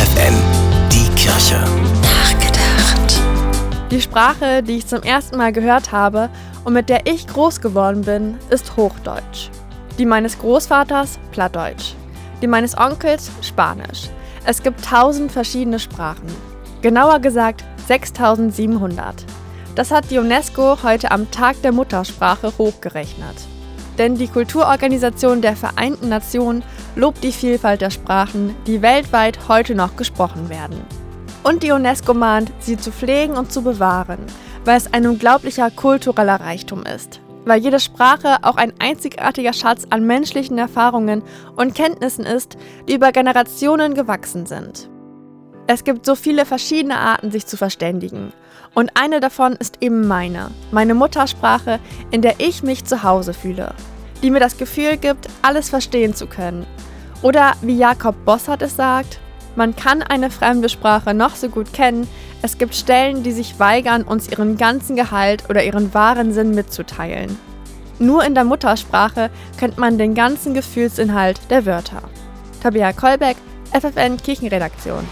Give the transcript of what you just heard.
FFN, die Kirche. Nachgedacht. Die Sprache, die ich zum ersten Mal gehört habe und mit der ich groß geworden bin, ist Hochdeutsch. Die meines Großvaters Plattdeutsch. Die meines Onkels Spanisch. Es gibt tausend verschiedene Sprachen. Genauer gesagt 6700. Das hat die UNESCO heute am Tag der Muttersprache hochgerechnet. Denn die Kulturorganisation der Vereinten Nationen lobt die Vielfalt der Sprachen, die weltweit heute noch gesprochen werden. Und die UNESCO mahnt, sie zu pflegen und zu bewahren, weil es ein unglaublicher kultureller Reichtum ist. Weil jede Sprache auch ein einzigartiger Schatz an menschlichen Erfahrungen und Kenntnissen ist, die über Generationen gewachsen sind. Es gibt so viele verschiedene Arten, sich zu verständigen. Und eine davon ist eben meine, meine Muttersprache, in der ich mich zu Hause fühle, die mir das Gefühl gibt, alles verstehen zu können. Oder wie Jakob Bossert es sagt, man kann eine fremde Sprache noch so gut kennen, es gibt Stellen, die sich weigern, uns ihren ganzen Gehalt oder ihren wahren Sinn mitzuteilen. Nur in der Muttersprache kennt man den ganzen Gefühlsinhalt der Wörter. Tabea Kolbeck, FFN Kirchenredaktion.